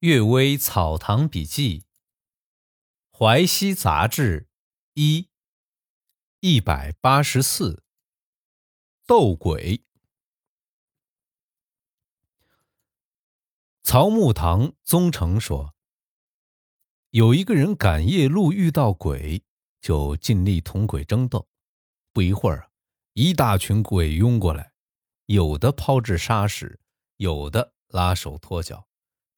阅微草堂笔记，淮西杂志一一百八十四，斗鬼。曹木堂宗成说，有一个人赶夜路遇到鬼，就尽力同鬼争斗。不一会儿，一大群鬼拥过来，有的抛掷沙石，有的拉手拖脚。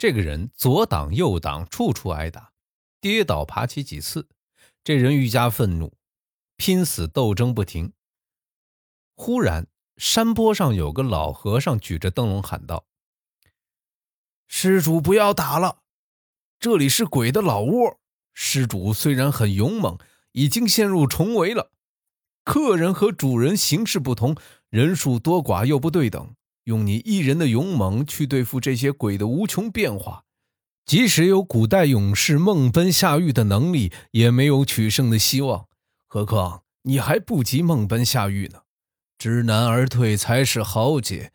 这个人左挡右挡，处处挨打，跌倒爬起几次。这人愈加愤怒，拼死斗争不停。忽然，山坡上有个老和尚举着灯笼喊道：“施主不要打了，这里是鬼的老窝。施主虽然很勇猛，已经陷入重围了。客人和主人形势不同，人数多寡又不对等。”用你一人的勇猛去对付这些鬼的无穷变化，即使有古代勇士梦奔下狱的能力，也没有取胜的希望。何况你还不及梦奔下狱呢，知难而退才是豪杰。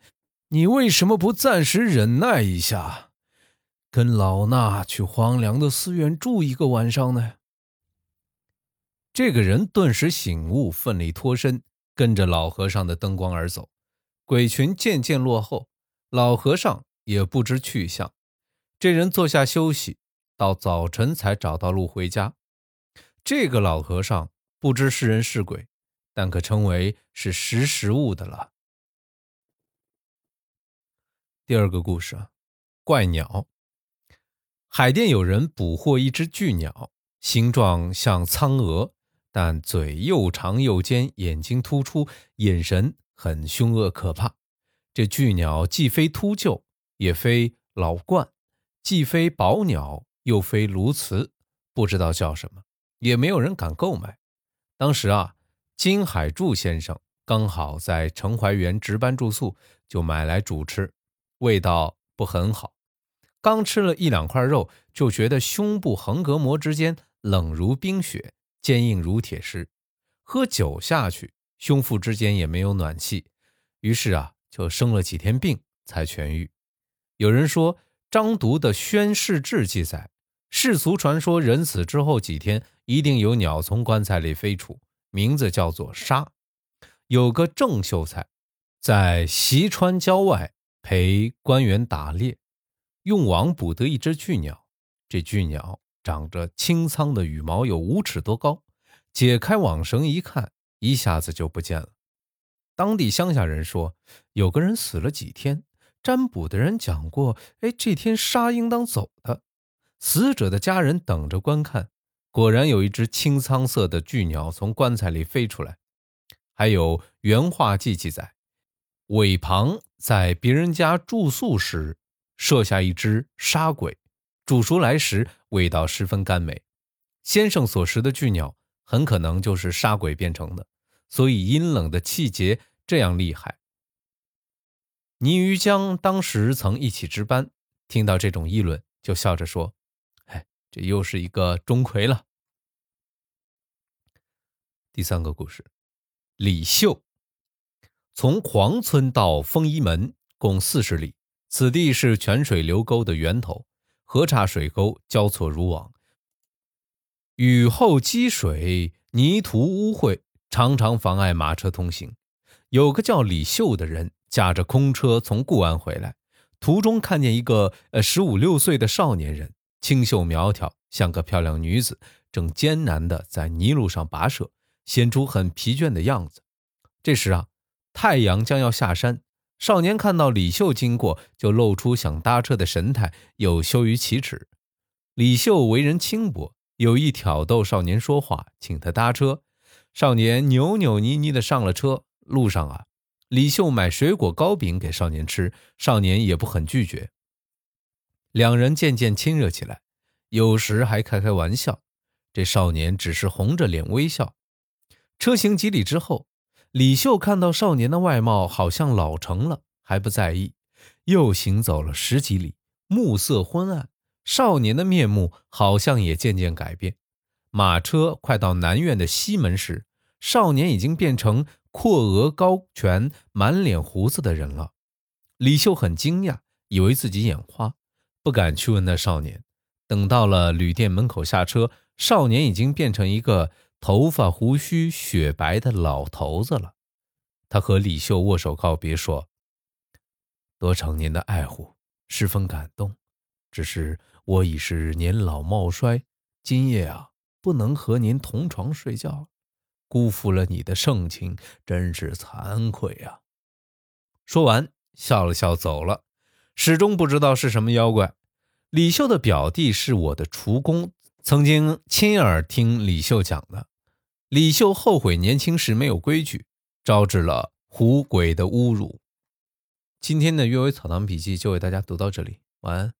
你为什么不暂时忍耐一下，跟老衲去荒凉的寺院住一个晚上呢？这个人顿时醒悟，奋力脱身，跟着老和尚的灯光而走。鬼群渐渐落后，老和尚也不知去向。这人坐下休息，到早晨才找到路回家。这个老和尚不知是人是鬼，但可称为是识时务的了。第二个故事，怪鸟。海淀有人捕获一只巨鸟，形状像苍鹅，但嘴又长又尖，眼睛突出，眼神。很凶恶可怕，这巨鸟既非秃鹫，也非老鹳，既非宝鸟，又非鸬鹚，不知道叫什么，也没有人敢购买。当时啊，金海柱先生刚好在城怀园值班住宿，就买来煮吃，味道不很好。刚吃了一两块肉，就觉得胸部横膈膜之间冷如冰雪，坚硬如铁石。喝酒下去。胸腹之间也没有暖气，于是啊，就生了几天病才痊愈。有人说，张读的《宣誓志》记载，世俗传说人死之后几天，一定有鸟从棺材里飞出，名字叫做沙。有个郑秀才，在西川郊外陪官员打猎，用网捕得一只巨鸟。这巨鸟长着青苍的羽毛，有五尺多高。解开网绳一看。一下子就不见了。当地乡下人说，有个人死了几天，占卜的人讲过，哎，这天杀应当走的。死者的家人等着观看，果然有一只青苍色的巨鸟从棺材里飞出来。还有原画记记载，韦庞在别人家住宿时，设下一只杀鬼，煮熟来时味道十分甘美。先生所食的巨鸟。很可能就是杀鬼变成的，所以阴冷的气节这样厉害。倪于江当时曾一起值班，听到这种议论，就笑着说：“哎，这又是一个钟馗了。”第三个故事，李秀从黄村到丰一门共四十里，此地是泉水流沟的源头，河岔水沟交错如网。雨后积水，泥土污秽，常常妨碍马车通行。有个叫李秀的人，驾着空车从固安回来，途中看见一个呃十五六岁的少年人，清秀苗条，像个漂亮女子，正艰难地在泥路上跋涉，显出很疲倦的样子。这时啊，太阳将要下山，少年看到李秀经过，就露出想搭车的神态，又羞于启齿。李秀为人轻薄。有意挑逗少年说话，请他搭车。少年扭扭捏捏的上了车。路上啊，李秀买水果糕饼给少年吃，少年也不很拒绝。两人渐渐亲热起来，有时还开开玩笑。这少年只是红着脸微笑。车行几里之后，李秀看到少年的外貌好像老成了，还不在意。又行走了十几里，暮色昏暗。少年的面目好像也渐渐改变。马车快到南院的西门时，少年已经变成阔额高颧、满脸胡子的人了。李秀很惊讶，以为自己眼花，不敢去问那少年。等到了旅店门口下车，少年已经变成一个头发胡须雪白的老头子了。他和李秀握手告别，说：“多少年的爱护，十分感动。只是我已是年老貌衰，今夜啊，不能和您同床睡觉，辜负了你的盛情，真是惭愧啊。”说完，笑了笑走了，始终不知道是什么妖怪。李秀的表弟是我的厨工，曾经亲耳听李秀讲的。李秀后悔年轻时没有规矩，招致了狐鬼的侮辱。今天的《阅微草堂笔记》就为大家读到这里，晚安。